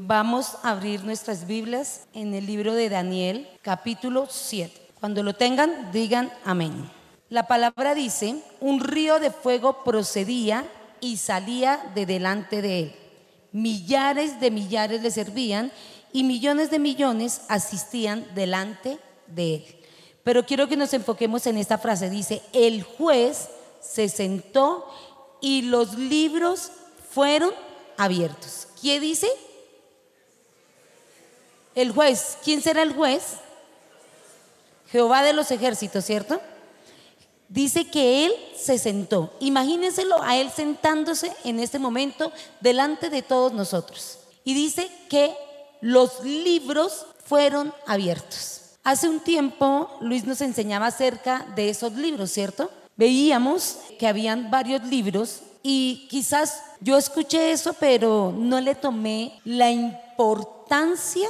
Vamos a abrir nuestras Biblias en el libro de Daniel, capítulo 7. Cuando lo tengan, digan amén. La palabra dice, un río de fuego procedía y salía de delante de él. Millares de millares le servían y millones de millones asistían delante de él. Pero quiero que nos enfoquemos en esta frase. Dice, el juez se sentó y los libros fueron abiertos. ¿Quién dice? El juez, ¿quién será el juez? Jehová de los ejércitos, ¿cierto? Dice que él se sentó. Imagínenselo a él sentándose en este momento delante de todos nosotros. Y dice que los libros fueron abiertos. Hace un tiempo Luis nos enseñaba acerca de esos libros, ¿cierto? Veíamos que habían varios libros y quizás yo escuché eso, pero no le tomé la importancia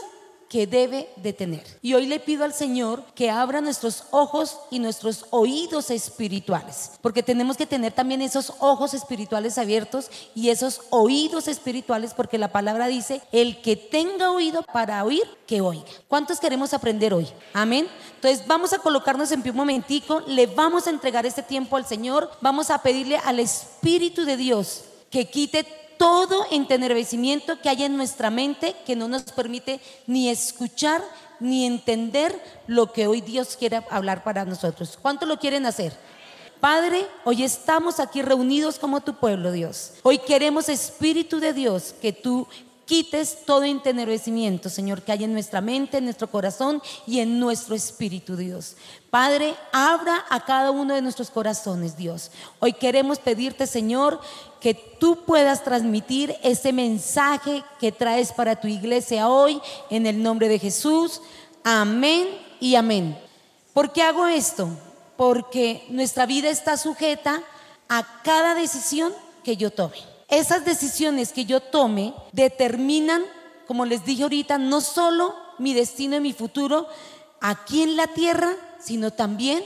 que debe de tener. Y hoy le pido al Señor que abra nuestros ojos y nuestros oídos espirituales, porque tenemos que tener también esos ojos espirituales abiertos y esos oídos espirituales, porque la palabra dice, el que tenga oído para oír, que oiga. ¿Cuántos queremos aprender hoy? Amén. Entonces vamos a colocarnos en pie un momentico, le vamos a entregar este tiempo al Señor, vamos a pedirle al Espíritu de Dios que quite todo entenebrecimiento que hay en nuestra mente que no nos permite ni escuchar ni entender lo que hoy Dios quiere hablar para nosotros. ¿Cuánto lo quieren hacer? Padre, hoy estamos aquí reunidos como tu pueblo, Dios. Hoy queremos, Espíritu de Dios, que tú quites todo entenebrecimiento, Señor, que hay en nuestra mente, en nuestro corazón y en nuestro espíritu, Dios. Padre, abra a cada uno de nuestros corazones, Dios. Hoy queremos pedirte, Señor, que tú puedas transmitir ese mensaje que traes para tu iglesia hoy, en el nombre de Jesús. Amén y amén. ¿Por qué hago esto? Porque nuestra vida está sujeta a cada decisión que yo tome. Esas decisiones que yo tome determinan, como les dije ahorita, no solo mi destino y mi futuro aquí en la tierra, sino también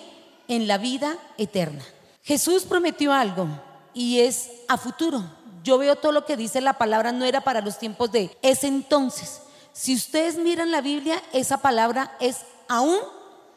en la vida eterna. Jesús prometió algo y es a futuro. Yo veo todo lo que dice la palabra, no era para los tiempos de ese entonces. Si ustedes miran la Biblia, esa palabra es aún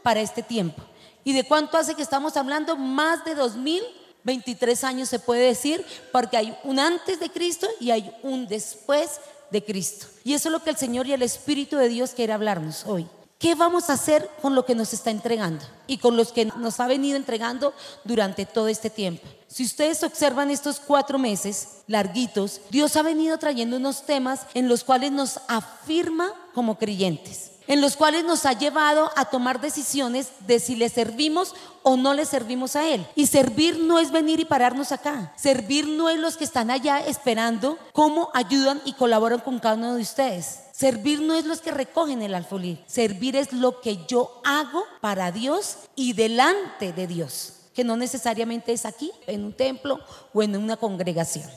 para este tiempo. ¿Y de cuánto hace que estamos hablando? Más de dos mil 23 años se puede decir, porque hay un antes de Cristo y hay un después de Cristo. Y eso es lo que el Señor y el Espíritu de Dios quiere hablarnos hoy. ¿Qué vamos a hacer con lo que nos está entregando y con los que nos ha venido entregando durante todo este tiempo? Si ustedes observan estos cuatro meses larguitos, Dios ha venido trayendo unos temas en los cuales nos afirma como creyentes en los cuales nos ha llevado a tomar decisiones de si le servimos o no le servimos a Él. Y servir no es venir y pararnos acá. Servir no es los que están allá esperando cómo ayudan y colaboran con cada uno de ustedes. Servir no es los que recogen el alfolí. Servir es lo que yo hago para Dios y delante de Dios, que no necesariamente es aquí, en un templo o en una congregación.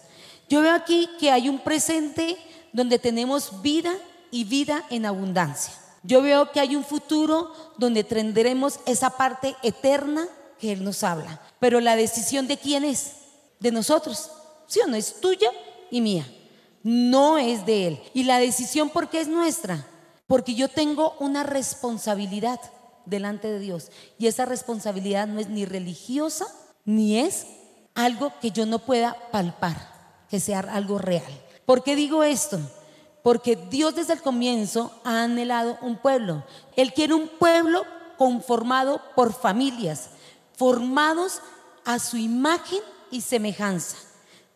Yo veo aquí que hay un presente donde tenemos vida y vida en abundancia. Yo veo que hay un futuro donde tendremos esa parte eterna que Él nos habla. Pero la decisión de quién es? De nosotros. ¿Sí o no? Es tuya y mía. No es de Él. Y la decisión, ¿por qué es nuestra? Porque yo tengo una responsabilidad delante de Dios. Y esa responsabilidad no es ni religiosa, ni es algo que yo no pueda palpar, que sea algo real. ¿Por qué digo esto? Porque Dios desde el comienzo ha anhelado un pueblo. Él quiere un pueblo conformado por familias, formados a su imagen y semejanza.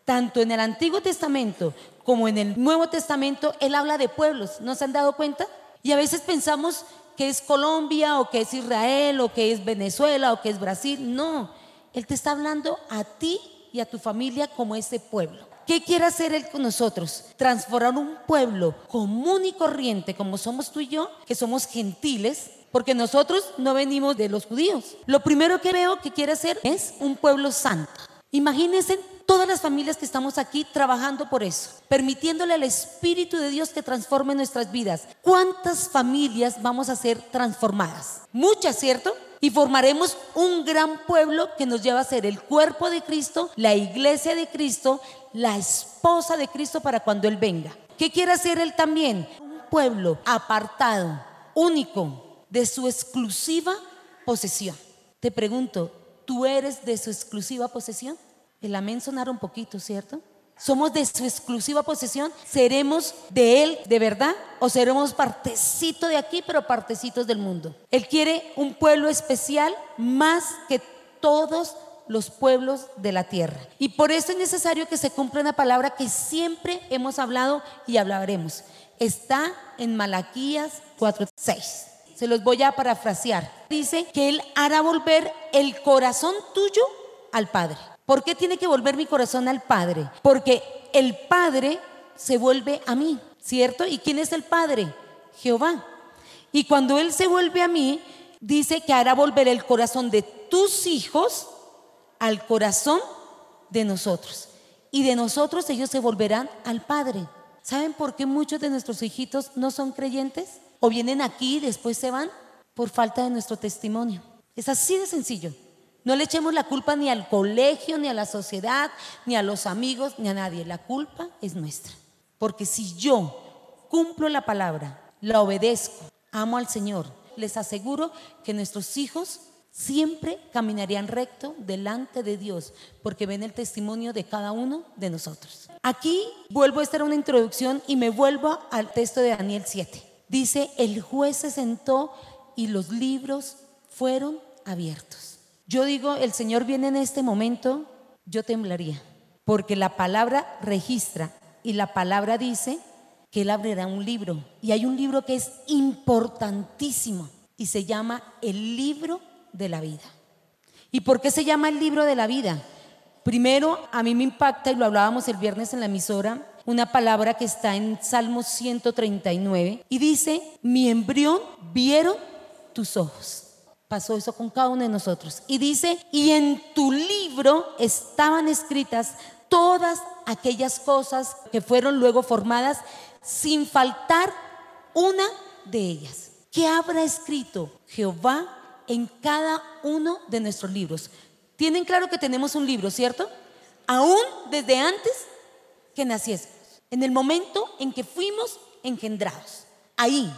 Tanto en el Antiguo Testamento como en el Nuevo Testamento, Él habla de pueblos. ¿No se han dado cuenta? Y a veces pensamos que es Colombia o que es Israel o que es Venezuela o que es Brasil. No, Él te está hablando a ti y a tu familia como ese pueblo. ¿Qué quiere hacer Él con nosotros? Transformar un pueblo común y corriente como somos tú y yo, que somos gentiles, porque nosotros no venimos de los judíos. Lo primero que veo que quiere hacer es un pueblo santo. Imagínense todas las familias que estamos aquí trabajando por eso, permitiéndole al Espíritu de Dios que transforme nuestras vidas. ¿Cuántas familias vamos a ser transformadas? Muchas, ¿cierto? y formaremos un gran pueblo que nos lleva a ser el cuerpo de Cristo, la iglesia de Cristo, la esposa de Cristo para cuando Él venga. ¿Qué ¿Qué quiere hacer Él también? Un pueblo apartado, único, de su exclusiva posesión. Te pregunto, ¿tú eres de su exclusiva posesión? El amén sonara un poquito, ¿cierto? ¿Somos de su exclusiva posesión? ¿Seremos de Él de verdad? ¿O seremos partecito de aquí, pero partecitos del mundo? Él quiere un pueblo especial más que todos los pueblos de la tierra. Y por eso es necesario que se cumpla una palabra que siempre hemos hablado y hablaremos. Está en Malaquías 4:6. Se los voy a parafrasear. Dice que Él hará volver el corazón tuyo al Padre. ¿Por qué tiene que volver mi corazón al Padre? Porque el Padre se vuelve a mí, ¿cierto? ¿Y quién es el Padre? Jehová. Y cuando Él se vuelve a mí, dice que hará volver el corazón de tus hijos al corazón de nosotros. Y de nosotros ellos se volverán al Padre. ¿Saben por qué muchos de nuestros hijitos no son creyentes? O vienen aquí y después se van por falta de nuestro testimonio. Es así de sencillo. No le echemos la culpa ni al colegio, ni a la sociedad, ni a los amigos, ni a nadie. La culpa es nuestra. Porque si yo cumplo la palabra, la obedezco, amo al Señor, les aseguro que nuestros hijos siempre caminarían recto delante de Dios, porque ven el testimonio de cada uno de nosotros. Aquí vuelvo a estar una introducción y me vuelvo al texto de Daniel 7. Dice, el juez se sentó y los libros fueron abiertos. Yo digo, el Señor viene en este momento, yo temblaría, porque la palabra registra y la palabra dice que Él abrirá un libro. Y hay un libro que es importantísimo y se llama el libro de la vida. ¿Y por qué se llama el libro de la vida? Primero, a mí me impacta, y lo hablábamos el viernes en la emisora, una palabra que está en Salmo 139 y dice, mi embrión vieron tus ojos pasó eso con cada uno de nosotros. Y dice, y en tu libro estaban escritas todas aquellas cosas que fueron luego formadas sin faltar una de ellas. ¿Qué habrá escrito Jehová en cada uno de nuestros libros? Tienen claro que tenemos un libro, ¿cierto? Aún desde antes que naciésemos, en el momento en que fuimos engendrados. Ahí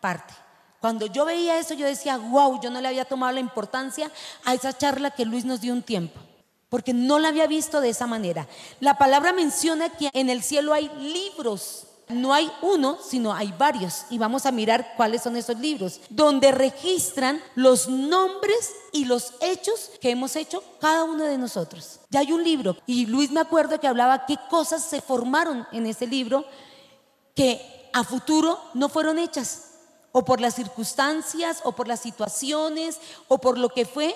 parte. Cuando yo veía eso, yo decía, wow, yo no le había tomado la importancia a esa charla que Luis nos dio un tiempo, porque no la había visto de esa manera. La palabra menciona que en el cielo hay libros. No hay uno, sino hay varios. Y vamos a mirar cuáles son esos libros, donde registran los nombres y los hechos que hemos hecho cada uno de nosotros. Ya hay un libro. Y Luis me acuerdo que hablaba qué cosas se formaron en ese libro que a futuro no fueron hechas o por las circunstancias, o por las situaciones, o por lo que fue,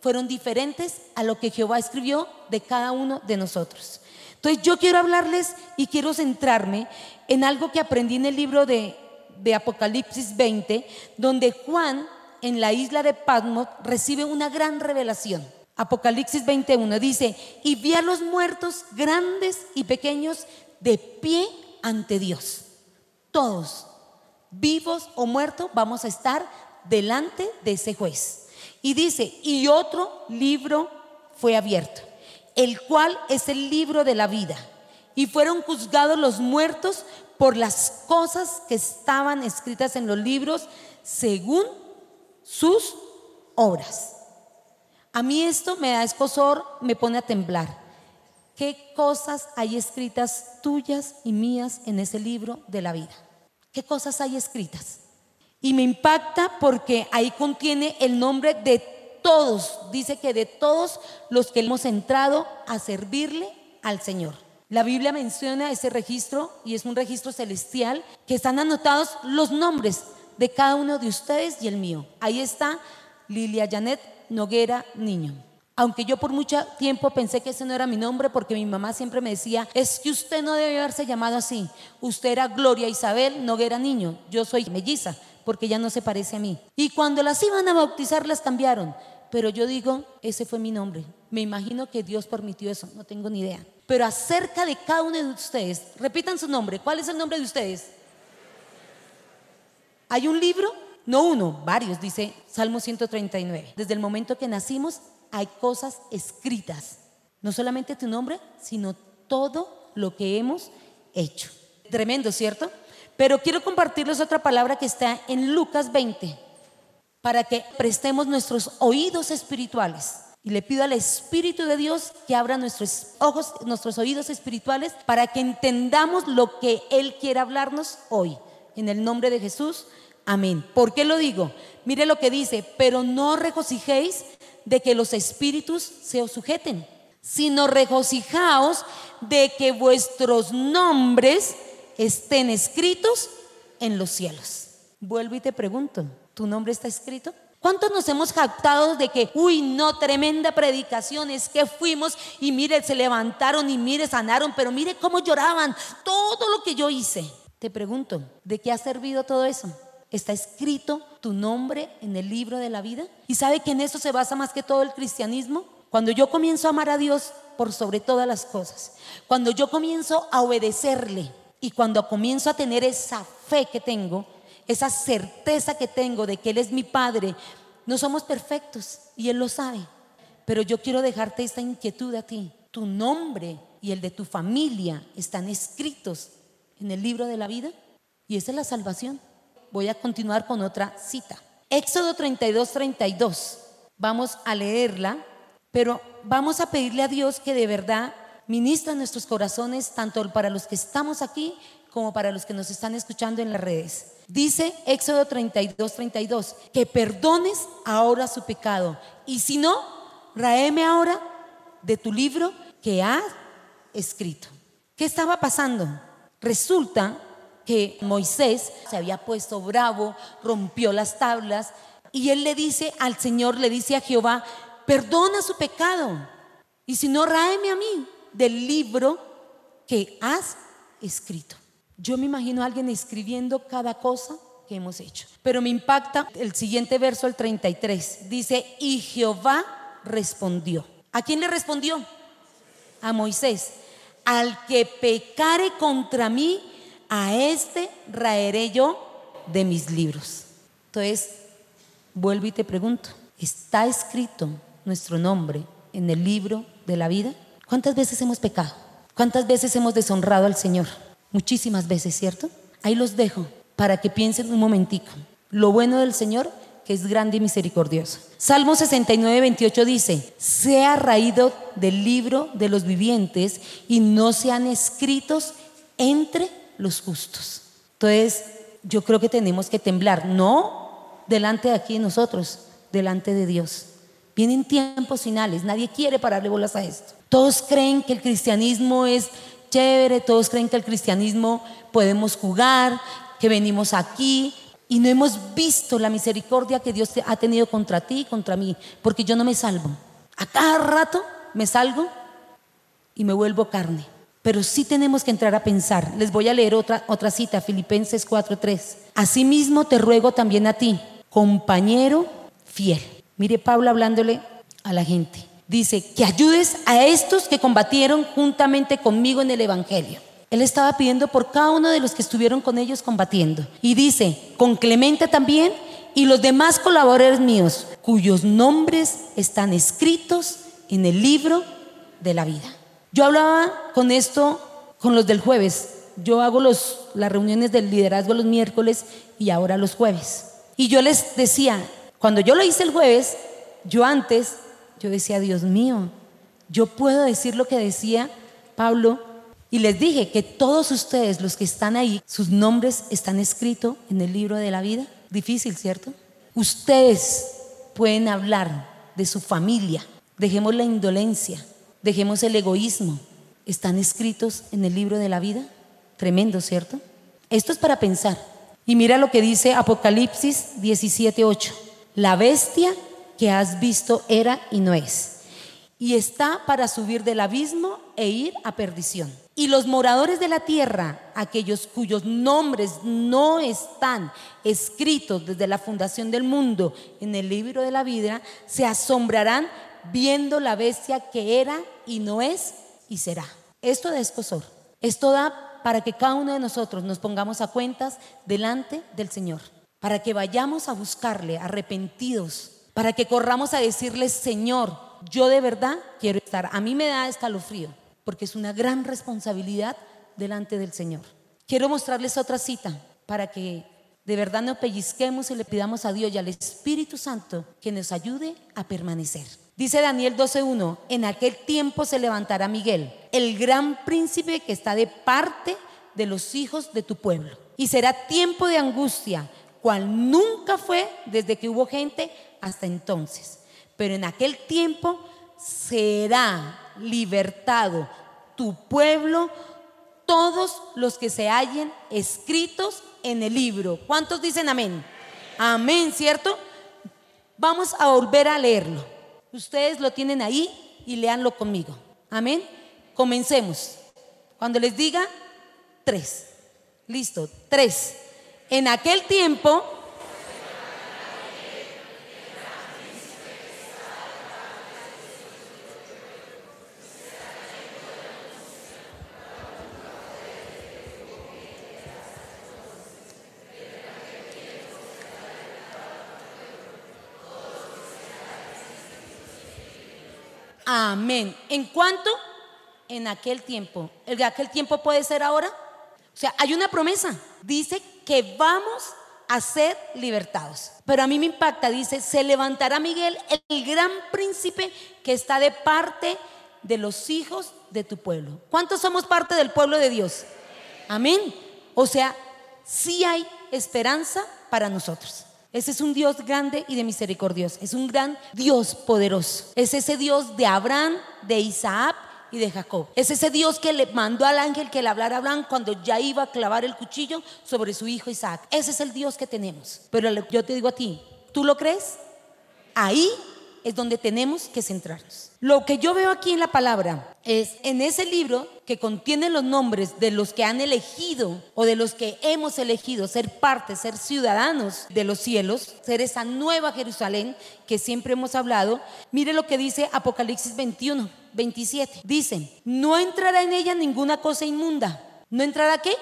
fueron diferentes a lo que Jehová escribió de cada uno de nosotros. Entonces yo quiero hablarles y quiero centrarme en algo que aprendí en el libro de, Apocalipsis 20, donde Juan en la isla de Patmos recibe una gran revelación. Apocalipsis 21 dice, y vi a los muertos grandes y pequeños de pie ante Dios. Todos vivos o muertos, vamos a estar delante de ese juez. Y dice, y otro libro fue abierto, el cual es el libro de la vida. Y fueron juzgados los muertos por las cosas que estaban escritas en los libros según sus obras. A mí esto me da escosor, me pone a temblar. ¿Qué cosas hay escritas tuyas y mías en ese libro de la vida? ¿Qué cosas hay escritas? Y me impacta porque ahí contiene el nombre de todos, dice que de todos los que hemos entrado a servirle al Señor. La Biblia menciona ese registro y es un registro celestial que están anotados los nombres de cada uno de ustedes y el mío. Ahí está Lilia Janet Noguera Niño. Aunque yo por mucho tiempo pensé que ese no era mi nombre porque mi mamá siempre me decía, es que usted no debe haberse llamado así. Usted era Gloria Isabel Noguera Niño. Yo soy melliza porque ya no se parece a mí. Y cuando las iban a bautizar las cambiaron. Pero yo digo, ese fue mi nombre. Me imagino que Dios permitió eso, no tengo ni idea. Pero acerca de cada uno de ustedes, repitan su nombre. ¿Cuál es el nombre de ustedes? ¿Hay un libro? No uno, varios, dice Salmo 139. Desde el momento que nacimos hay cosas escritas. No solamente tu nombre, sino todo lo que hemos hecho. Tremendo, ¿cierto? Pero quiero compartirles otra palabra que está en Lucas 20, para que prestemos nuestros oídos espirituales. Y le pido al Espíritu de Dios que abra nuestros ojos, nuestros oídos espirituales, para que entendamos lo que Él quiere hablarnos hoy. En el nombre de Jesús, amén. ¿Por qué lo digo? Mire lo que dice, pero no regocijéis de que los espíritus se os sujeten, sino regocijaos de que vuestros nombres estén escritos en los cielos. Vuelvo y te pregunto, ¿tu nombre está escrito? ¿Cuántos nos hemos captado de que, uy, no, tremenda predicación, es que fuimos y mire, se levantaron y mire, sanaron, pero mire cómo lloraban, todo lo que yo hice? Te pregunto, ¿de qué ha servido todo eso? ¿Está escrito tu nombre en el libro de la vida? ¿Y sabe que en eso se basa más que todo el cristianismo? Cuando yo comienzo a amar a Dios por sobre todas las cosas, cuando yo comienzo a obedecerle y cuando comienzo a tener esa fe que tengo, esa certeza que tengo de que Él es mi Padre. No somos perfectos y Él lo sabe, pero yo quiero dejarte esta inquietud a ti. Tu nombre y el de tu familia están escritos en el libro de la vida y esa es la salvación. Voy a continuar con otra cita. Éxodo 32, 32. Vamos a leerla, pero vamos a pedirle a Dios que de verdad ministra nuestros corazones, tanto para los que estamos aquí como para los que nos están escuchando en las redes. Dice Éxodo 32, 32, que perdones ahora su pecado. Y si no, raeme ahora de tu libro que has escrito. ¿Qué estaba pasando? Resulta que Moisés se había puesto bravo, rompió las tablas y él le dice al Señor, le dice a Jehová, perdona su pecado. Y si no, raeme a mí del libro que has escrito. Yo me imagino a alguien escribiendo cada cosa que hemos hecho. Pero me impacta el siguiente verso, el 33. Dice, y Jehová respondió. ¿A quién le respondió? A Moisés. Al que pecare contra mí, a este raeré yo de mis libros. Entonces, vuelvo y te pregunto, ¿está escrito nuestro nombre en el libro de la vida? ¿Cuántas veces hemos pecado? ¿Cuántas veces hemos deshonrado al Señor? muchísimas veces, ¿cierto? Ahí los dejo para que piensen un momentico. Lo bueno del Señor, que es grande y misericordioso. Salmo 69, 28 dice, sea raído del libro de los vivientes y no sean escritos entre los justos. Entonces, yo creo que tenemos que temblar, no delante de aquí nosotros, delante de Dios. Vienen tiempos finales, nadie quiere pararle bolas a esto. Todos creen que el cristianismo es chévere, todos creen que el cristianismo podemos jugar, que venimos aquí y no hemos visto la misericordia que Dios ha tenido contra ti y contra mí, porque yo no me salvo. A cada rato me salgo y me vuelvo carne. Pero sí tenemos que entrar a pensar. Les voy a leer otra, otra cita, Filipenses 4:3. Asimismo te ruego también a ti, compañero fiel. Mire Pablo hablándole a la gente. Dice, que ayudes a estos que combatieron juntamente conmigo en el Evangelio. Él estaba pidiendo por cada uno de los que estuvieron con ellos combatiendo. Y dice, con Clemente también y los demás colaboradores míos, cuyos nombres están escritos en el libro de la vida. Yo hablaba con esto con los del jueves. Yo hago los, las reuniones del liderazgo los miércoles y ahora los jueves. Y yo les decía, cuando yo lo hice el jueves, yo antes yo decía, Dios mío, yo puedo decir lo que decía Pablo. Y les dije que todos ustedes, los que están ahí, sus nombres están escritos en el libro de la vida. Difícil, ¿cierto? Ustedes pueden hablar de su familia. Dejemos la indolencia, dejemos el egoísmo. ¿Están escritos en el libro de la vida? Tremendo, ¿cierto? Esto es para pensar. Y mira lo que dice Apocalipsis 17:8. La bestia que has visto era y no es. Y está para subir del abismo e ir a perdición. Y los moradores de la tierra, aquellos cuyos nombres no están escritos desde la fundación del mundo en el libro de la vida, se asombrarán viendo la bestia que era y no es y será. Esto da escosor. Esto da para que cada uno de nosotros nos pongamos a cuentas delante del Señor, para que vayamos a buscarle arrepentidos para que corramos a decirle, Señor, yo de verdad quiero estar. A mí me da escalofrío, porque es una gran responsabilidad delante del Señor. Quiero mostrarles otra cita para que de verdad nos pellizquemos y le pidamos a Dios y al Espíritu Santo que nos ayude a permanecer. Dice Daniel 12.1, en aquel tiempo se levantará Miguel, el gran príncipe que está de parte de los hijos de tu pueblo. Y será tiempo de angustia, cual nunca fue desde que hubo gente hasta entonces. Pero en aquel tiempo será libertado tu pueblo, todos los que se hallen escritos en el libro. ¿Cuántos dicen amén? Amén, ¿cierto? Vamos a volver a leerlo. Ustedes lo tienen ahí y leanlo conmigo. Amén. Comencemos. Cuando les diga tres. Listo, tres. En aquel tiempo Amén. ¿En cuánto? En aquel tiempo. ¿El de aquel tiempo puede ser ahora? O sea, hay una promesa. Dice que vamos a ser libertados. Pero a mí me impacta, dice, se levantará Miguel, el gran príncipe que está de parte de los hijos de tu pueblo. ¿Cuántos somos parte del pueblo de Dios? Amén. O sea, sí hay esperanza para nosotros. Ese es un Dios grande y de misericordioso. Es un gran Dios poderoso. Es ese Dios de Abraham, de Isaac y de Jacob. Es ese Dios que le mandó al ángel que le hablara a cuando ya iba a clavar el cuchillo sobre su hijo Isaac. Ese es el Dios que tenemos. Pero yo te digo a ti, ¿tú lo crees? Ahí es donde tenemos que centrarnos. Lo que yo veo aquí en la palabra es en ese libro que contiene los nombres de los que han elegido o de los que hemos elegido ser parte, ser ciudadanos de los cielos, ser esa nueva Jerusalén que siempre hemos hablado. Mire lo que dice Apocalipsis 21, 27. Dice, no entrará en ella ninguna cosa inmunda. ¿No entrará qué?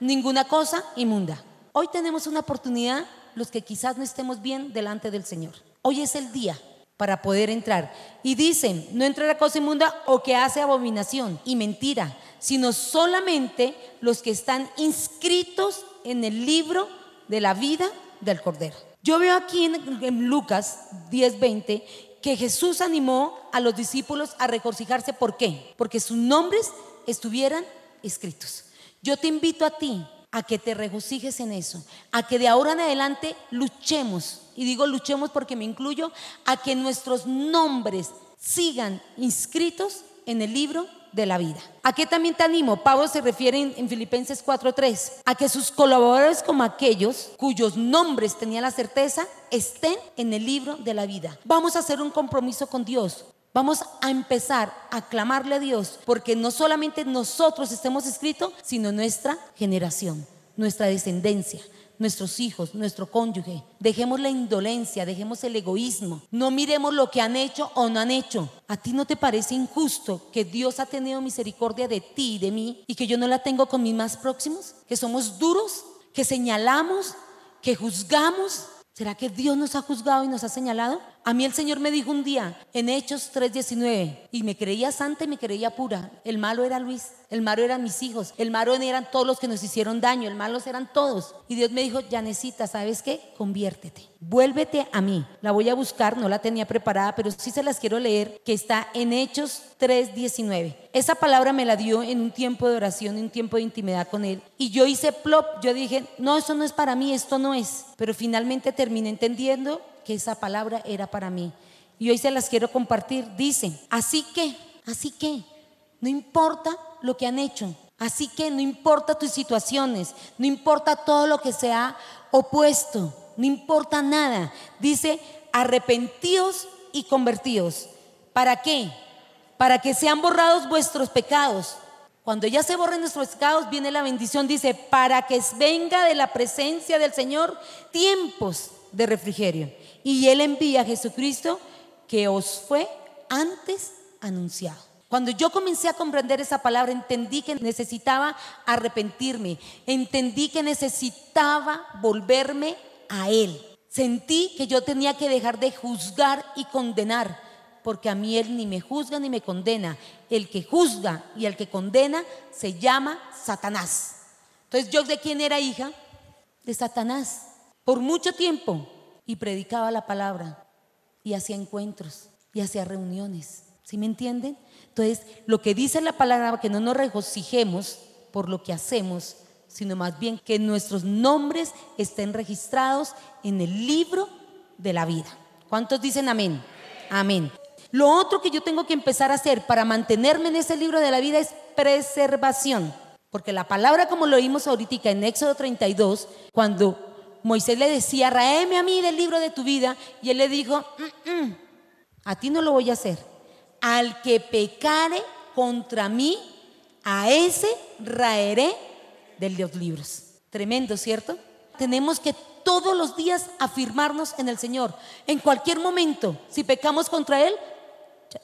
Ninguna cosa inmunda. Hoy tenemos una oportunidad los que quizás no estemos bien delante del Señor. Hoy es el día para poder entrar. Y dicen, no entrará cosa inmunda o que hace abominación y mentira, sino solamente los que están inscritos en el libro de la vida del Cordero. Yo veo aquí en, Lucas 10:20 que Jesús animó a los discípulos a regocijarse. ¿Por qué? Porque sus nombres estuvieran escritos. Yo te invito a ti a que te regocijes en eso, a que de ahora en adelante luchemos, y digo luchemos porque me incluyo, a que nuestros nombres sigan inscritos en el libro de la vida. ¿A qué también te animo? Pablo se refiere en, Filipenses 4:3, a que sus colaboradores como aquellos cuyos nombres tenía la certeza estén en el libro de la vida. Vamos a hacer un compromiso con Dios. Vamos a empezar a clamarle a Dios porque no solamente nosotros estemos escritos, sino nuestra generación, nuestra descendencia, nuestros hijos, nuestro cónyuge. Dejemos la indolencia, dejemos el egoísmo. No miremos lo que han hecho o no han hecho. ¿A ti no te parece injusto que Dios ha tenido misericordia de ti y de mí y que yo no la tengo con mis más próximos? Que somos duros, que señalamos, que juzgamos. ¿Será que Dios nos ha juzgado y nos ha señalado? A mí el Señor me dijo un día en Hechos 3:19 y me creía santa y me creía pura. El malo era Luis, el malo eran mis hijos, el malo eran todos los que nos hicieron daño, el malo eran todos. Y Dios me dijo, Yanecita, ¿sabes qué? Conviértete, vuélvete a mí. La voy a buscar, no la tenía preparada, pero sí se las quiero leer, que está en Hechos 3:19. Esa palabra me la dio en un tiempo de oración, en un tiempo de intimidad con Él. Y yo hice plop, yo dije, no, eso no es para mí, esto no es. Pero finalmente terminé entendiendo que esa palabra era para mí. Y hoy se las quiero compartir. Dice, así que, así que, no importa lo que han hecho, así que no importa tus situaciones, no importa todo lo que se ha opuesto, no importa nada. Dice, arrepentíos y convertíos. ¿Para qué? Para que sean borrados vuestros pecados. Cuando ya se borren nuestros pecados, viene la bendición. Dice, para que venga de la presencia del Señor tiempos de refrigerio y Él envía a Jesucristo que os fue antes anunciado. Cuando yo comencé a comprender esa palabra, entendí que necesitaba arrepentirme, entendí que necesitaba volverme a Él. Sentí que yo tenía que dejar de juzgar y condenar, porque a mí Él ni me juzga ni me condena. El que juzga y el que condena se llama Satanás. Entonces, ¿yo de quién era hija? De Satanás. Por mucho tiempo. Y predicaba la palabra. Y hacía encuentros. Y hacía reuniones. ¿Sí me entienden? Entonces, lo que dice la palabra, que no nos regocijemos por lo que hacemos, sino más bien que nuestros nombres estén registrados en el libro de la vida. ¿Cuántos dicen amén? Amén. Lo otro que yo tengo que empezar a hacer para mantenerme en ese libro de la vida es preservación. Porque la palabra, como lo vimos ahorita en Éxodo 32, cuando Moisés le decía, raeme a mí del libro de tu vida, y él le dijo, mm, mm, a ti no lo voy a hacer. Al que pecare contra mí, a ese raeré de los libros. Tremendo, ¿cierto? Tenemos que todos los días afirmarnos en el Señor. En cualquier momento, si pecamos contra Él,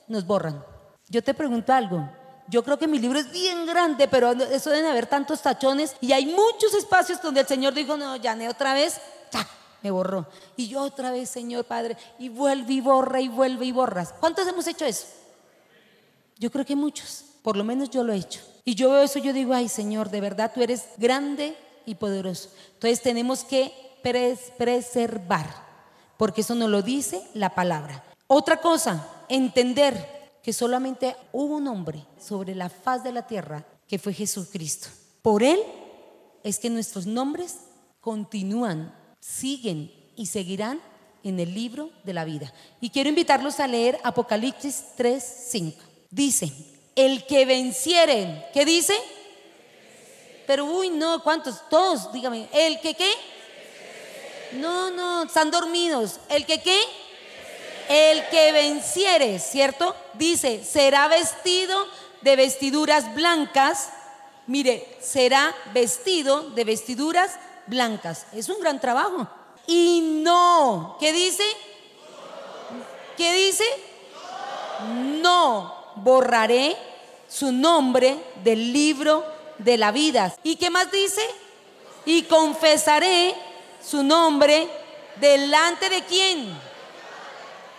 nos borran. Yo te pregunto algo. Yo creo que mi libro es bien grande, pero eso deben haber tantos tachones y hay muchos espacios donde el Señor dijo, no, ya ne otra vez, me borró. Y yo otra vez, Señor Padre, y vuelve y borra y vuelve y borras. ¿Cuántos hemos hecho eso? Yo creo que muchos, por lo menos yo lo he hecho. Y yo veo eso, yo digo, ay Señor, de verdad tú eres grande y poderoso. Entonces tenemos que preservar, porque eso nos lo dice la palabra. Otra cosa, entender que solamente hubo un hombre sobre la faz de la tierra que fue Jesucristo. Por él es que nuestros nombres continúan, siguen y seguirán en el libro de la vida. Y quiero invitarlos a leer Apocalipsis 3, 5. Dice, el que venciere, ¿qué dice? Pero uy, no, ¿cuántos? Todos, dígame, ¿el que qué? No, no, están dormidos. ¿El que qué? El que venciere, ¿cierto? Dice, será vestido de vestiduras blancas. Mire, será vestido de vestiduras blancas. Es un gran trabajo. Y no, ¿qué dice? ¿Qué dice? No borraré su nombre del libro de la vida. ¿Y qué más dice? Y confesaré su nombre delante de quién?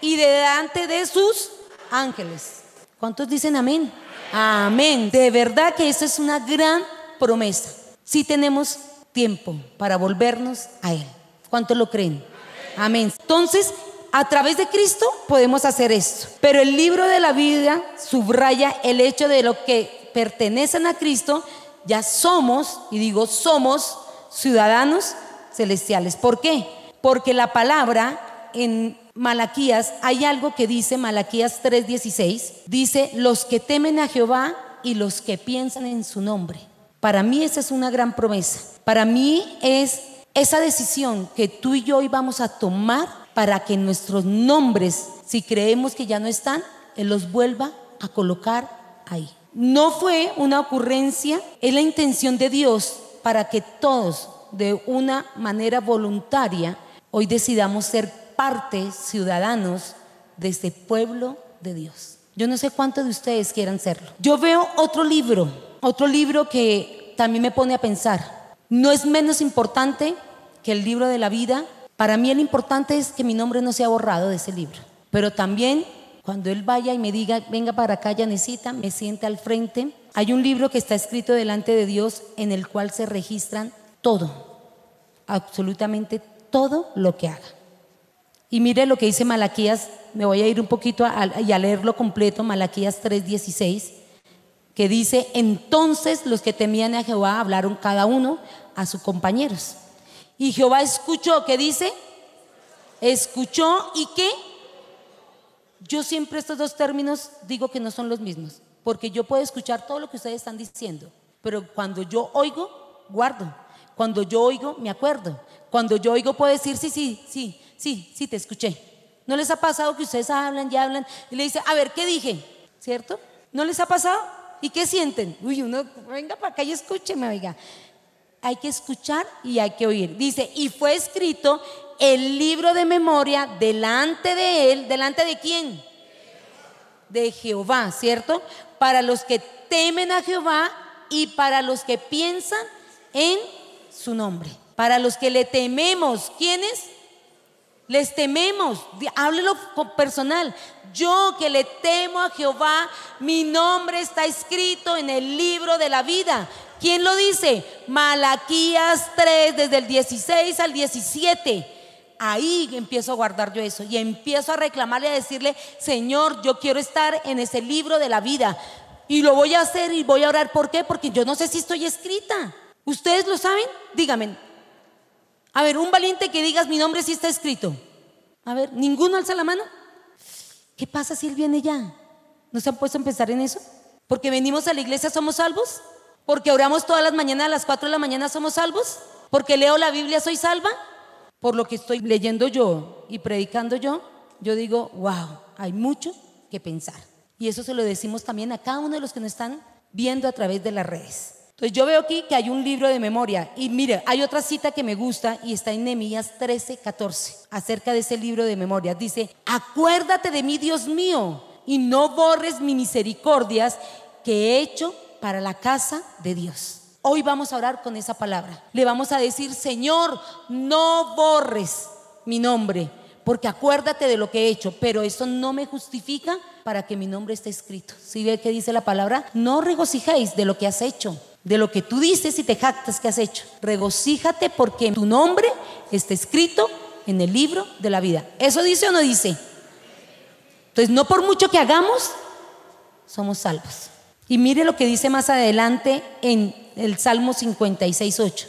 Y delante de sus ángeles. ¿Cuántos dicen amén? Amén. De verdad que eso es una gran promesa. Si tenemos tiempo para volvernos a Él. ¿Cuántos lo creen? Amén. Entonces, a través de Cristo podemos hacer esto. Pero el libro de la vida subraya el hecho de lo que pertenecen a Cristo, ya somos, y digo somos, ciudadanos celestiales. ¿Por qué? Porque la palabra en Malaquías, hay algo que dice Malaquías 3:16, dice, los que temen a Jehová y los que piensan en su nombre. Para mí esa es una gran promesa. Para mí es esa decisión que tú y yo íbamos a tomar para que nuestros nombres, si creemos que ya no están, Él los vuelva a colocar ahí. No fue una ocurrencia, es la intención de Dios para que todos, de una manera voluntaria, hoy decidamos ser parte, ciudadanos de este pueblo de Dios. Yo no sé cuántos de ustedes quieran serlo. Yo veo otro libro, otro libro que también me pone a pensar. No es menos importante que el libro de la vida, para mí lo importante es que mi nombre no sea borrado de ese libro. Pero también cuando él vaya y me diga, venga para acá, ya necesita, me siente al frente. Hay un libro que está escrito delante de Dios en el cual se registran todo, absolutamente todo lo que haga. Y mire lo que dice Malaquías, me voy a ir un poquito y a leerlo completo, Malaquías 3:16, que dice, entonces los que temían a Jehová hablaron cada uno a sus compañeros y Jehová escuchó, ¿qué dice? Escuchó y qué? Yo siempre estos dos términos digo que no son los mismos, porque yo puedo escuchar todo lo que ustedes están diciendo, pero cuando yo oigo, guardo. Cuando yo oigo, me acuerdo. Cuando yo oigo, puedo decir, sí, sí, sí, sí, sí, te escuché. ¿No les ha pasado que ustedes hablan y hablan y le dicen, a ver, ¿qué dije? ¿Cierto? ¿No les ha pasado? ¿Y qué sienten? Uy, uno, venga para acá y escúcheme, oiga hay que escuchar y hay que oír. Dice, y fue escrito el libro de memoria delante de él, delante de quién? De Jehová, ¿cierto? Para los que temen a Jehová y para los que piensan en su nombre. Para los que le tememos, ¿quiénes? Les tememos, háblelo personal. Yo que le temo a Jehová, mi nombre está escrito en el libro de la vida. ¿Quién lo dice? Malaquías 3, desde el 16 al 17. Ahí empiezo a guardar yo eso y empiezo a reclamarle, a decirle, Señor, yo quiero estar en ese libro de la vida. Y lo voy a hacer y voy a orar. ¿Por qué? Porque yo no sé si estoy escrita. ¿Ustedes lo saben? Díganme. A ver, un valiente que digas mi nombre sí está escrito. A ver, ¿ninguno alza la mano? ¿Qué pasa si él viene ya? ¿No se han puesto a pensar en eso? Porque venimos a la iglesia somos salvos. Porque oramos todas las mañanas a las 4 de la mañana somos salvos. Porque leo la Biblia soy salva. Por lo que estoy leyendo yo y predicando yo, yo digo, wow, hay mucho que pensar. Y eso se lo decimos también a cada uno de los que nos están viendo a través de las redes. Entonces yo veo aquí que hay un libro de memoria y mire, hay otra cita que me gusta y está en Nehemías 13, 14, acerca de ese libro de memoria. Dice, acuérdate de mí, Dios mío, y no borres mis misericordias que he hecho para la casa de Dios. Hoy vamos a orar con esa palabra. Le vamos a decir, Señor, no borres mi nombre, porque acuérdate de lo que he hecho, pero eso no me justifica para que mi nombre esté escrito. Si ve que dice la palabra, no regocijéis de lo que has hecho, de lo que tú dices y te jactas que has hecho. Regocíjate porque tu nombre está escrito en el libro de la vida. ¿Eso dice o no dice? Entonces, no por mucho que hagamos, somos salvos. Y mire lo que dice más adelante en el Salmo 56, 8.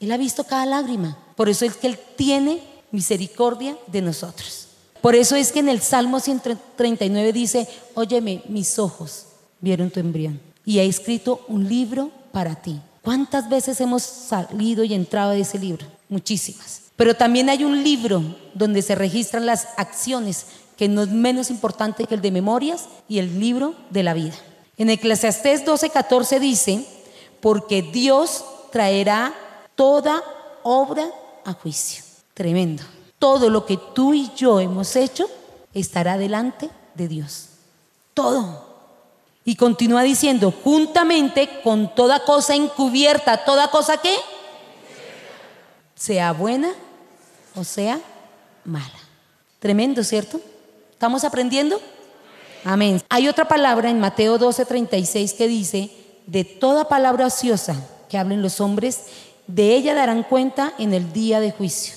Él ha visto cada lágrima. Por eso es que Él tiene misericordia de nosotros. Por eso es que en el Salmo 139 dice, óyeme, mis ojos vieron tu embrión. Y ha escrito un libro para ti. ¿Cuántas veces hemos salido y entrado de ese libro? Muchísimas. Pero también hay un libro donde se registran las acciones, que no es menos importante que el de memorias y el libro de la vida. En Eclesiastés 12:14 dice, porque Dios traerá toda obra a juicio. Tremendo. Todo lo que tú y yo hemos hecho estará delante de Dios. Todo. Y continúa diciendo, juntamente con toda cosa encubierta, toda cosa que sea buena o sea mala. Tremendo, ¿cierto? ¿Estamos aprendiendo? Amén. Hay otra palabra en Mateo 12:36 que dice, de toda palabra ociosa que hablen los hombres, de ella darán cuenta en el día de juicio.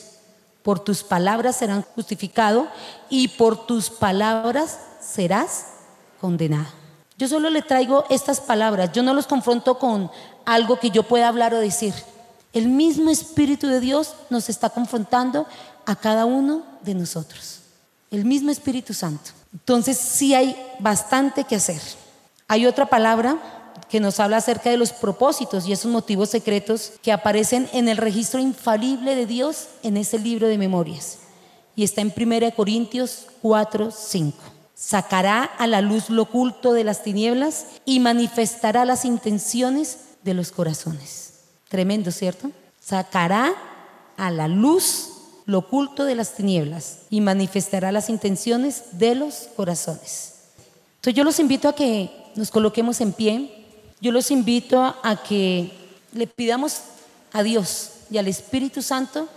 Por tus palabras serán justificado y por tus palabras serás condenado. Yo solo le traigo estas palabras, yo no los confronto con algo que yo pueda hablar o decir. El mismo Espíritu de Dios nos está confrontando a cada uno de nosotros. El mismo Espíritu Santo. Entonces sí hay bastante que hacer. Hay otra palabra que nos habla acerca de los propósitos y esos motivos secretos que aparecen en el registro infalible de Dios en ese libro de memorias. Y está en 1 Corintios 4, 5 sacará a la luz lo oculto de las tinieblas y manifestará las intenciones de los corazones. Tremendo, ¿cierto? Sacará a la luz lo oculto de las tinieblas y manifestará las intenciones de los corazones. Entonces yo los invito a que nos coloquemos en pie, yo los invito a que le pidamos a Dios y al Espíritu Santo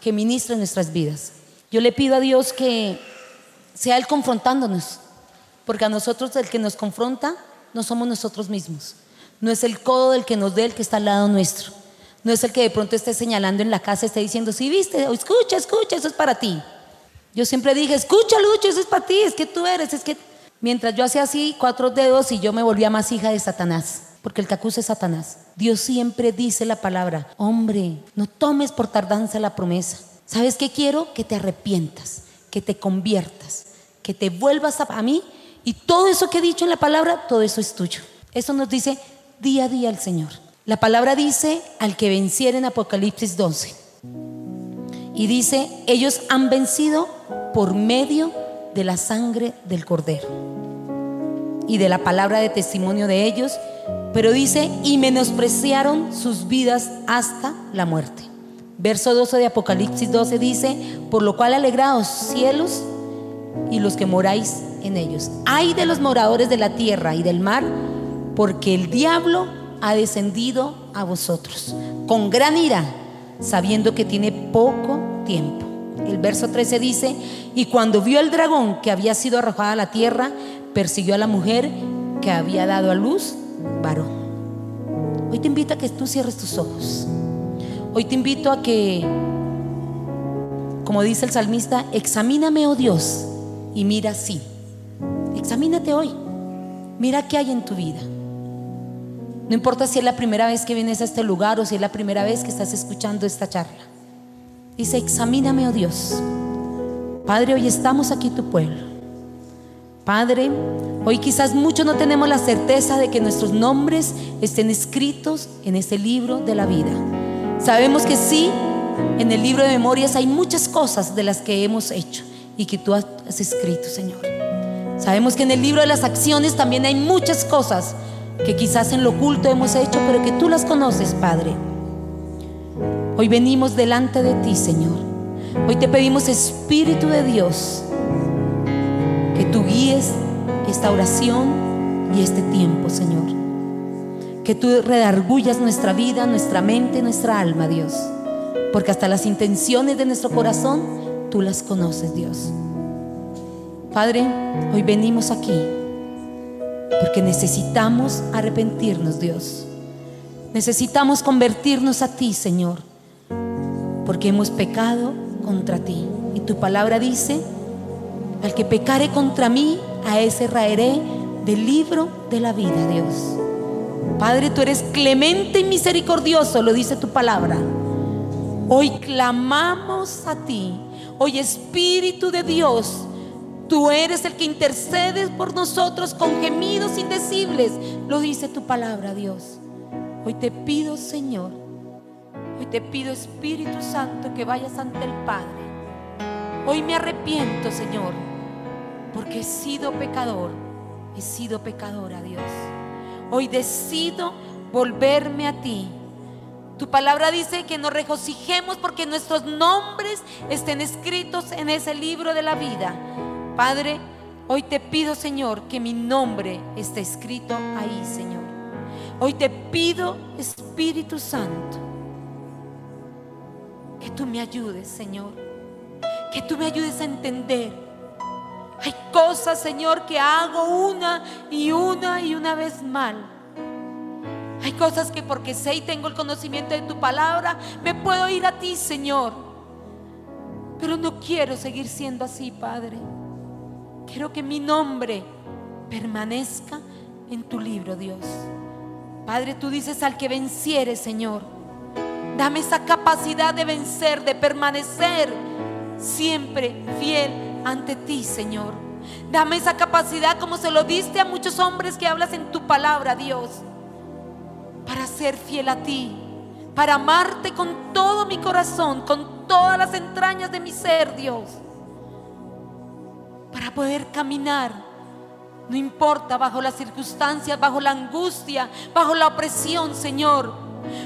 que ministre nuestras vidas. Yo le pido a Dios que sea Él confrontándonos, porque a nosotros el que nos confronta no somos nosotros mismos, no es el codo del que nos dé el que está al lado nuestro, no es el que de pronto esté señalando en la casa, esté diciendo, sí, viste, escucha, escucha, eso es para ti. Yo siempre dije, escucha, Lucho, eso es para ti, es que tú eres, es que mientras yo hacía así cuatro dedos y yo me volvía más hija de Satanás, porque el que es Satanás. Dios siempre dice la palabra, hombre, no tomes por tardanza la promesa. ¿Sabes qué quiero? Que te arrepientas que te conviertas, que te vuelvas a, mí y todo eso que he dicho en la palabra, todo eso es tuyo. Eso nos dice día a día el Señor. La palabra dice al que venciera en Apocalipsis 12. Y dice, ellos han vencido por medio de la sangre del cordero y de la palabra de testimonio de ellos, pero dice, y menospreciaron sus vidas hasta la muerte. Verso 12 de Apocalipsis 12 dice, por lo cual alegraos cielos y los que moráis en ellos. Hay de los moradores de la tierra y del mar, porque el diablo ha descendido a vosotros con gran ira, sabiendo que tiene poco tiempo. El verso 13 dice, y cuando vio el dragón que había sido arrojado a la tierra, persiguió a la mujer que había dado a luz varón. Hoy te invito a que tú cierres tus ojos. Hoy te invito a que, como dice el salmista, examíname, oh Dios, y mira sí. Examínate hoy. Mira qué hay en tu vida. No importa si es la primera vez que vienes a este lugar o si es la primera vez que estás escuchando esta charla. Dice, examíname, oh Dios. Padre, hoy estamos aquí tu pueblo. Padre, hoy quizás muchos no tenemos la certeza de que nuestros nombres estén escritos en ese libro de la vida. Sabemos que sí, en el libro de memorias hay muchas cosas de las que hemos hecho y que tú has escrito, Señor. Sabemos que en el libro de las acciones también hay muchas cosas que quizás en lo oculto hemos hecho, pero que tú las conoces, Padre. Hoy venimos delante de ti, Señor. Hoy te pedimos, Espíritu de Dios, que tú guíes esta oración y este tiempo, Señor. Que tú redargullas nuestra vida, nuestra mente, nuestra alma, Dios. Porque hasta las intenciones de nuestro corazón, tú las conoces, Dios. Padre, hoy venimos aquí porque necesitamos arrepentirnos, Dios. Necesitamos convertirnos a ti, Señor, porque hemos pecado contra ti. Y tu palabra dice, al que pecare contra mí, a ese raeré del libro de la vida, Dios. Padre, tú eres clemente y misericordioso, lo dice tu palabra. Hoy clamamos a ti. Hoy Espíritu de Dios, Tú eres el que intercedes por nosotros con gemidos indecibles. Lo dice tu palabra, Dios. Hoy te pido, Señor, hoy te pido, Espíritu Santo, que vayas ante el Padre. Hoy me arrepiento, Señor, porque he sido pecador. He sido pecadora, Dios. Hoy decido volverme a ti. Tu palabra dice que nos regocijemos porque nuestros nombres estén escritos en ese libro de la vida. Padre, hoy te pido, Señor, que mi nombre esté escrito ahí, Señor. Hoy te pido, Espíritu Santo, que tú me ayudes, Señor. Que tú me ayudes a entender. Hay cosas, Señor, que hago una y una y una vez mal. Hay cosas que porque sé y tengo el conocimiento de tu palabra, me puedo ir a ti, Señor. Pero no quiero seguir siendo así, Padre. Quiero que mi nombre permanezca en tu libro, Dios. Padre, tú dices al que venciere, Señor. Dame esa capacidad de vencer, de permanecer siempre fiel ante ti, Señor. Dame esa capacidad como se lo diste a muchos hombres que hablas en tu palabra, Dios. Para ser fiel a ti, para amarte con todo mi corazón, con todas las entrañas de mi ser, Dios para poder caminar. No importa bajo las circunstancias, bajo la angustia, bajo la opresión, Señor.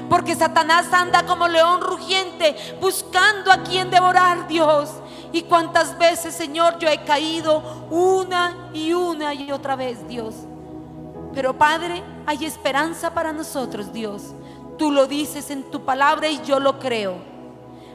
Porque Satanás anda como león rugiente buscando a quien devorar, Dios. Y cuántas veces, Señor, yo he caído una y una y otra vez, Dios. Pero Padre, hay esperanza para nosotros, Dios. Tú lo dices en tu palabra y yo lo creo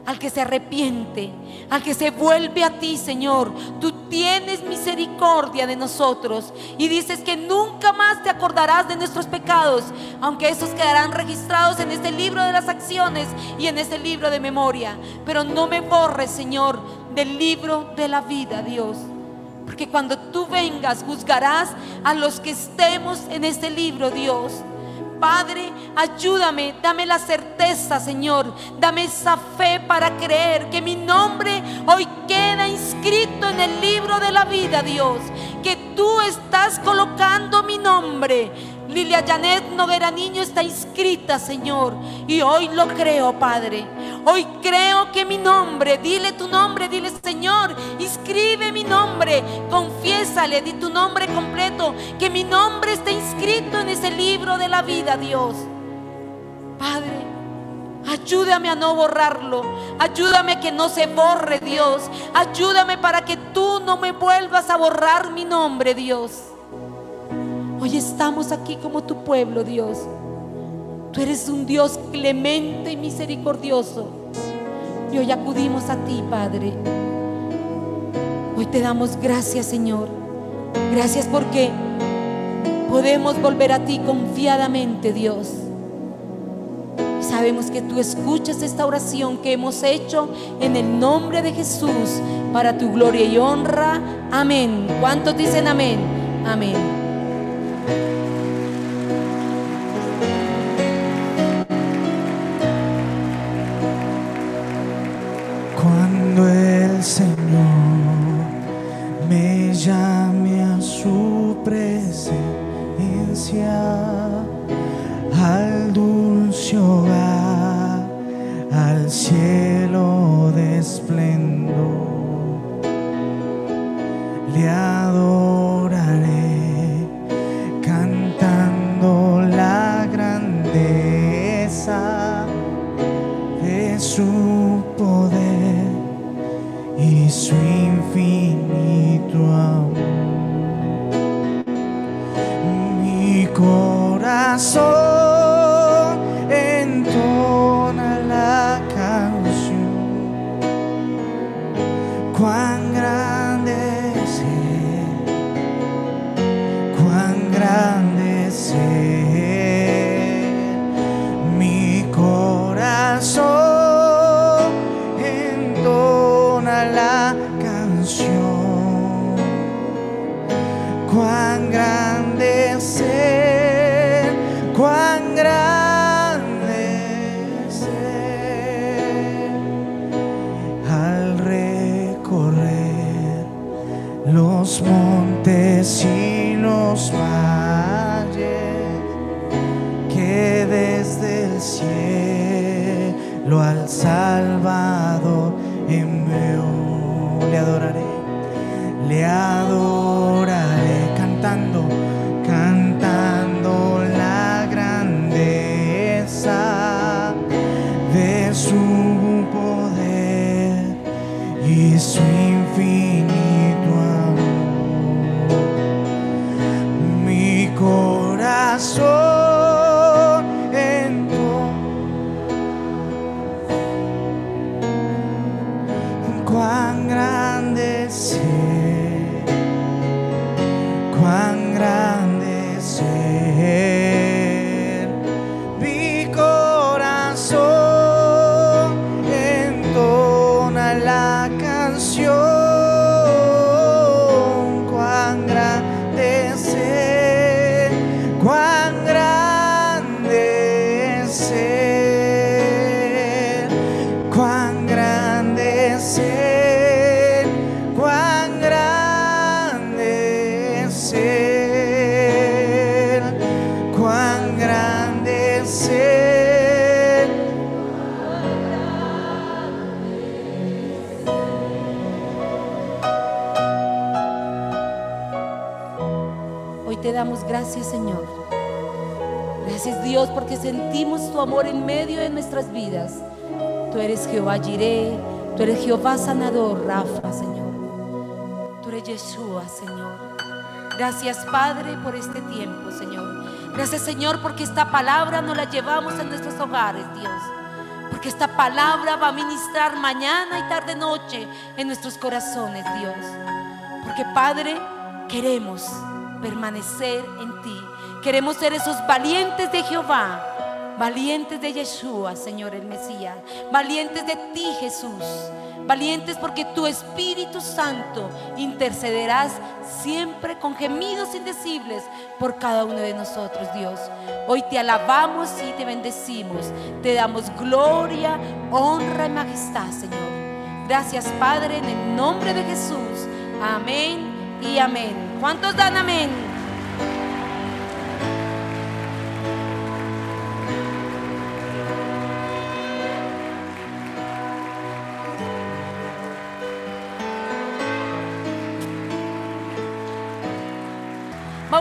al que se arrepiente, al que se vuelve a ti, Señor. Tú tienes misericordia de nosotros y dices que nunca más te acordarás de nuestros pecados, aunque esos quedarán registrados en este libro de las acciones y en este libro de memoria. Pero no me borres, Señor, del libro de la vida, Dios. Porque cuando tú vengas, juzgarás a los que estemos en este libro, Dios. Padre, ayúdame, dame la certeza, Señor, dame esa fe para creer que mi nombre hoy queda inscrito en el libro de la vida, Dios, que tú estás colocando mi nombre Lilia Janet Noguera Niño está inscrita, Señor. Y hoy lo creo, Padre. Hoy creo que mi nombre, dile tu nombre, dile Señor, inscribe mi nombre, confiésale, di tu nombre completo, que mi nombre libro de la vida, Dios. Padre, ayúdame a no borrarlo, ayúdame que no se borre, Dios, ayúdame para que tú no me vuelvas a borrar mi nombre, Dios. Hoy estamos aquí como tu pueblo, Dios. Tú eres un Dios clemente y misericordioso. Y hoy acudimos a ti, Padre. Hoy te damos gracias, Señor. Gracias porque podemos volver a ti confiadamente, Dios. Sabemos que tú escuchas esta oración que hemos hecho en el nombre de Jesús para tu gloria y honra. Amén. ¿Cuántos dicen amén? Amén. Cuando el Señor me llame a su presencia, al dulce hogar, al cielo de esplendor, le adoraré sentimos tu amor en medio de nuestras vidas. Tú eres Jehová Jireh, tú eres Jehová sanador, Rafa, Señor. Tú eres Yeshua, Señor. Gracias, Padre, por este tiempo, Señor. Gracias, Señor, porque esta palabra nos la llevamos a nuestros hogares, Dios. Porque esta palabra va a ministrar mañana y tarde noche en nuestros corazones, Dios. Porque Padre, queremos permanecer en ti. Queremos ser esos valientes de Jehová, valientes de Yeshua, Señor el Mesías, valientes de ti, Jesús. Valientes porque tu Espíritu Santo intercederás siempre con gemidos indecibles por cada uno de nosotros, Dios. Hoy te alabamos y te bendecimos. Te damos gloria, honra y majestad, Señor. Gracias, Padre, en el nombre de Jesús. Amén y amén. ¿Cuántos dan amén?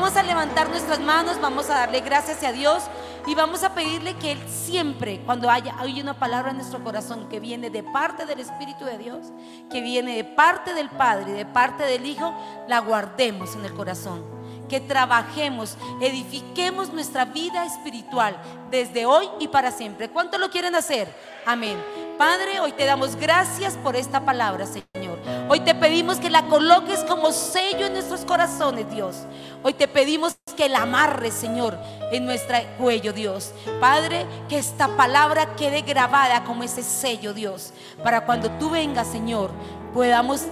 Vamos a levantar nuestras manos, vamos a darle gracias a Dios y vamos a pedirle que Él siempre, cuando haya hay una palabra en nuestro corazón que viene de parte del Espíritu de Dios, que viene de parte del Padre y de parte del Hijo, la guardemos en el corazón. Que trabajemos, edifiquemos nuestra vida espiritual desde hoy y para siempre. ¿Cuánto lo quieren hacer? Amén. Padre, hoy te damos gracias por esta palabra, Señor. Hoy te pedimos que la coloques como sello en nuestros corazones, Dios. Hoy te pedimos que la amarres, Señor, en nuestro cuello, Dios. Padre, que esta palabra quede grabada como ese sello, Dios. Para cuando tú vengas, Señor, podamos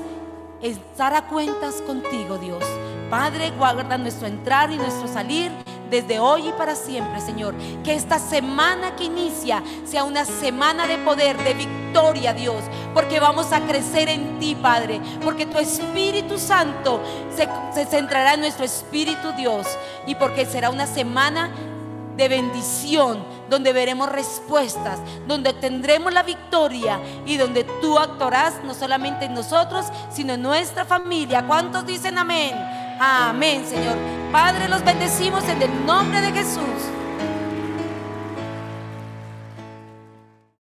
estar a cuentas contigo, Dios. Padre, guarda nuestro entrar y nuestro salir desde hoy y para siempre, Señor. Que esta semana que inicia sea una semana de poder, de victoria, Dios. Porque vamos a crecer en ti, Padre. Porque tu Espíritu Santo se, centrará en nuestro Espíritu, Dios. Y porque será una semana de bendición, donde veremos respuestas, donde tendremos la victoria y donde tú actuarás no solamente en nosotros, sino en nuestra familia. ¿Cuántos dicen amén? Amén, Señor. Padre, los bendecimos en el nombre de Jesús.